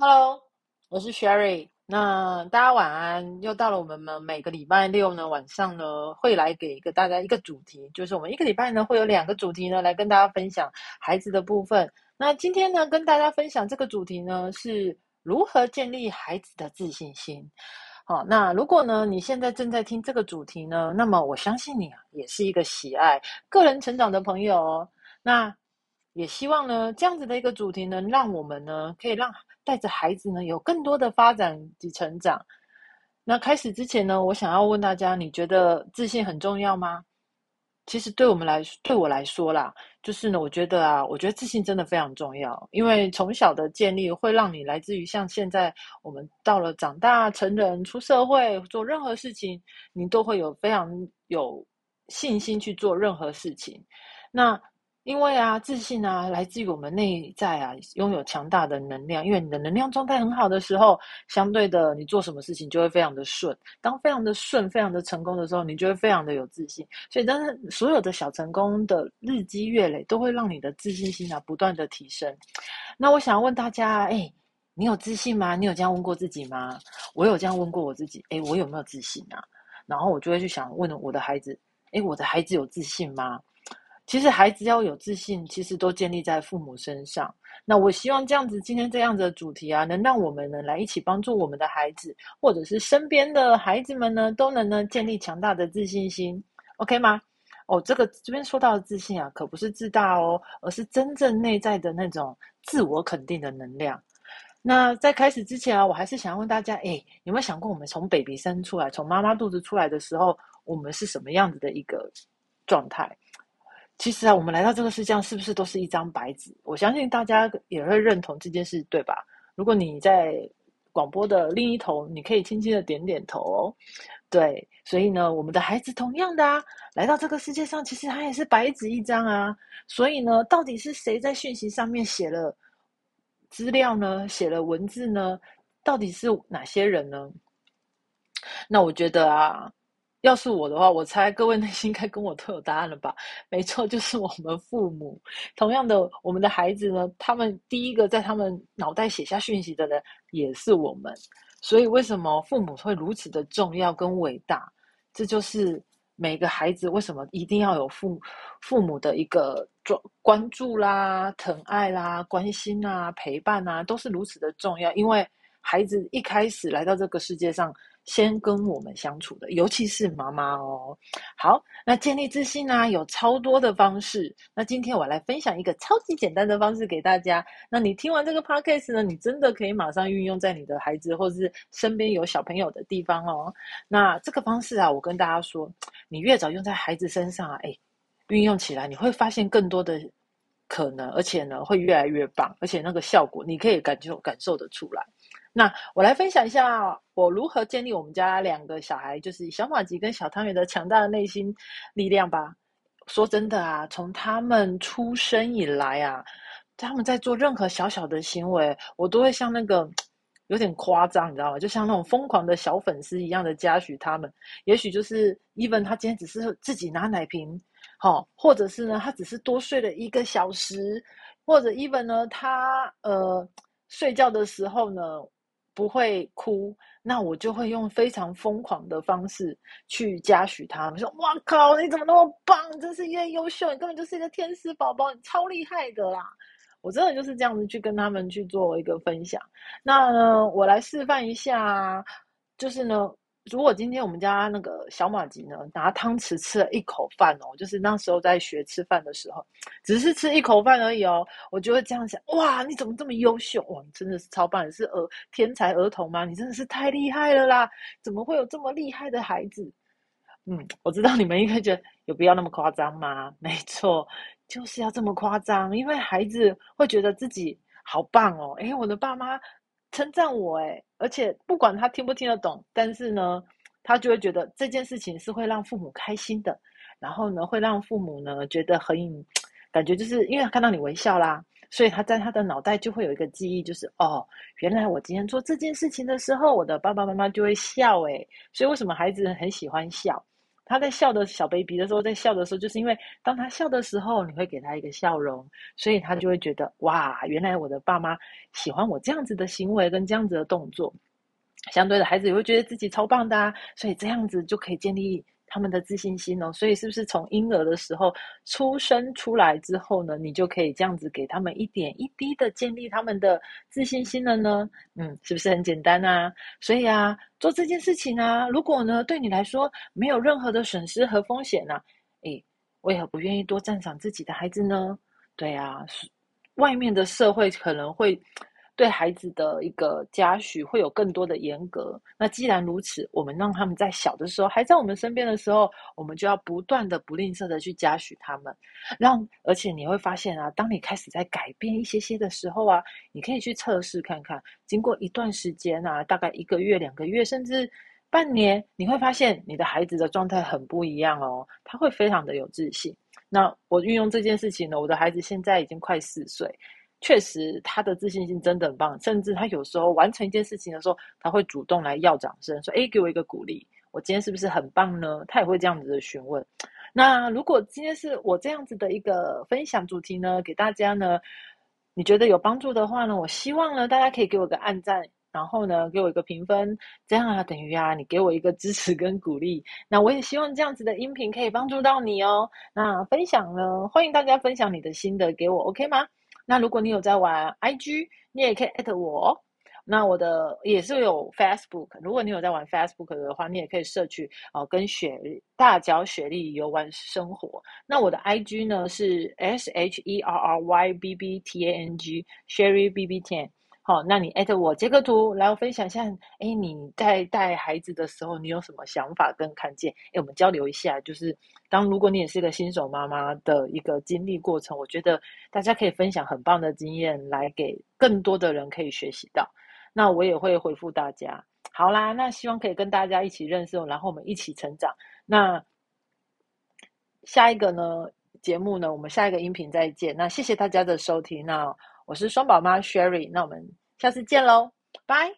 Hello，我是 Sherry。那大家晚安，又到了我们每个礼拜六呢晚上呢会来给一个大家一个主题，就是我们一个礼拜呢会有两个主题呢来跟大家分享孩子的部分。那今天呢跟大家分享这个主题呢是如何建立孩子的自信心。好，那如果呢你现在正在听这个主题呢，那么我相信你啊也是一个喜爱个人成长的朋友哦。那也希望呢这样子的一个主题能让我们呢可以让。带着孩子呢，有更多的发展及成长。那开始之前呢，我想要问大家：你觉得自信很重要吗？其实对我们来，对我来说啦，就是呢，我觉得啊，我觉得自信真的非常重要。因为从小的建立，会让你来自于像现在我们到了长大成人、出社会做任何事情，你都会有非常有信心去做任何事情。那因为啊，自信啊，来自于我们内在啊，拥有强大的能量。因为你的能量状态很好的时候，相对的，你做什么事情就会非常的顺。当非常的顺、非常的成功的时候，你就会非常的有自信。所以，但是所有的小成功的日积月累，都会让你的自信心啊不断的提升。那我想问大家，哎，你有自信吗？你有这样问过自己吗？我有这样问过我自己，哎，我有没有自信啊？然后我就会去想问我的孩子，哎，我的孩子有自信吗？其实孩子要有自信，其实都建立在父母身上。那我希望这样子，今天这样子的主题啊，能让我们呢来一起帮助我们的孩子，或者是身边的孩子们呢，都能呢建立强大的自信心，OK 吗？哦，这个这边说到的自信啊，可不是自大哦，而是真正内在的那种自我肯定的能量。那在开始之前啊，我还是想要问大家，哎，有没有想过我们从 baby 生出来，从妈妈肚子出来的时候，我们是什么样子的一个状态？其实啊，我们来到这个世界上，是不是都是一张白纸？我相信大家也会认同这件事，对吧？如果你在广播的另一头，你可以轻轻的点点头哦。对，所以呢，我们的孩子同样的啊，来到这个世界上，其实他也是白纸一张啊。所以呢，到底是谁在讯息上面写了资料呢？写了文字呢？到底是哪些人呢？那我觉得啊。要是我的话，我猜各位内心 应该跟我都有答案了吧？没错，就是我们父母。同样的，我们的孩子呢，他们第一个在他们脑袋写下讯息的人也是我们。所以，为什么父母会如此的重要跟伟大？这就是每个孩子为什么一定要有父父母的一个关关注啦、疼爱啦、关心啊、陪伴啊，都是如此的重要。因为孩子一开始来到这个世界上。先跟我们相处的，尤其是妈妈哦。好，那建立自信呢，有超多的方式。那今天我来分享一个超级简单的方式给大家。那你听完这个 podcast 呢，你真的可以马上运用在你的孩子或是身边有小朋友的地方哦。那这个方式啊，我跟大家说，你越早用在孩子身上啊，哎，运用起来你会发现更多的可能，而且呢会越来越棒，而且那个效果你可以感受感受得出来。那我来分享一下我如何建立我们家两个小孩，就是小马吉跟小汤圆的强大的内心力量吧。说真的啊，从他们出生以来啊，他们在做任何小小的行为，我都会像那个有点夸张，你知道吗？就像那种疯狂的小粉丝一样的嘉许他们。也许就是 even 他今天只是自己拿奶瓶，好，或者是呢，他只是多睡了一个小时，或者 even 呢，他呃睡觉的时候呢。不会哭，那我就会用非常疯狂的方式去嘉许他们，说：“哇靠，你怎么那么棒？真是越优秀，你根本就是一个天使宝宝，你超厉害的啦！”我真的就是这样子去跟他们去做一个分享。那呢，我来示范一下，就是呢。如果今天我们家那个小马吉呢，拿汤匙吃了一口饭哦，就是那时候在学吃饭的时候，只是吃一口饭而已哦，我就会这样想：哇，你怎么这么优秀？哇，你真的是超棒，是儿天才儿童吗？你真的是太厉害了啦！怎么会有这么厉害的孩子？嗯，我知道你们应该觉得有必要那么夸张吗？没错，就是要这么夸张，因为孩子会觉得自己好棒哦。诶，我的爸妈。称赞我哎，而且不管他听不听得懂，但是呢，他就会觉得这件事情是会让父母开心的，然后呢，会让父母呢觉得很感觉，就是因为看到你微笑啦，所以他在他的脑袋就会有一个记忆，就是哦，原来我今天做这件事情的时候，我的爸爸妈妈就会笑哎，所以为什么孩子很喜欢笑？他在笑的小 baby 的时候，在笑的时候，就是因为当他笑的时候，你会给他一个笑容，所以他就会觉得哇，原来我的爸妈喜欢我这样子的行为跟这样子的动作。相对的，孩子也会觉得自己超棒的，所以这样子就可以建立。他们的自信心哦，所以是不是从婴儿的时候出生出来之后呢，你就可以这样子给他们一点一滴的建立他们的自信心了呢？嗯，是不是很简单啊？所以啊，做这件事情啊，如果呢对你来说没有任何的损失和风险呢，诶，为何不愿意多赞赏自己的孩子呢？对啊，外面的社会可能会。对孩子的一个嘉许会有更多的严格。那既然如此，我们让他们在小的时候还在我们身边的时候，我们就要不断的不吝啬的去嘉许他们。让而且你会发现啊，当你开始在改变一些些的时候啊，你可以去测试看看。经过一段时间啊，大概一个月、两个月，甚至半年，你会发现你的孩子的状态很不一样哦。他会非常的有自信。那我运用这件事情呢，我的孩子现在已经快四岁。确实，他的自信心真的很棒，甚至他有时候完成一件事情的时候，他会主动来要掌声，说：“哎，给我一个鼓励，我今天是不是很棒呢？”他也会这样子的询问。那如果今天是我这样子的一个分享主题呢，给大家呢，你觉得有帮助的话呢，我希望呢，大家可以给我个按赞，然后呢，给我一个评分，这样啊，等于啊，你给我一个支持跟鼓励。那我也希望这样子的音频可以帮助到你哦。那分享呢，欢迎大家分享你的心得给我，OK 吗？那如果你有在玩 IG，你也可以艾特我。那我的也是有 Facebook，如果你有在玩 Facebook 的话，你也可以摄取哦，跟雪大脚雪莉游玩生活。那我的 IG 呢是 S H E R R Y B B T A N G Sherry B B Tan。好，那你艾特我截个图，然后分享一下。哎，你在带孩子的时候，你有什么想法跟看见？哎，我们交流一下。就是当如果你也是一个新手妈妈的一个经历过程，我觉得大家可以分享很棒的经验，来给更多的人可以学习到。那我也会回复大家。好啦，那希望可以跟大家一起认识，然后我们一起成长。那下一个呢节目呢，我们下一个音频再见。那谢谢大家的收听。那我是双宝妈 Sherry，那我们下次见喽，拜。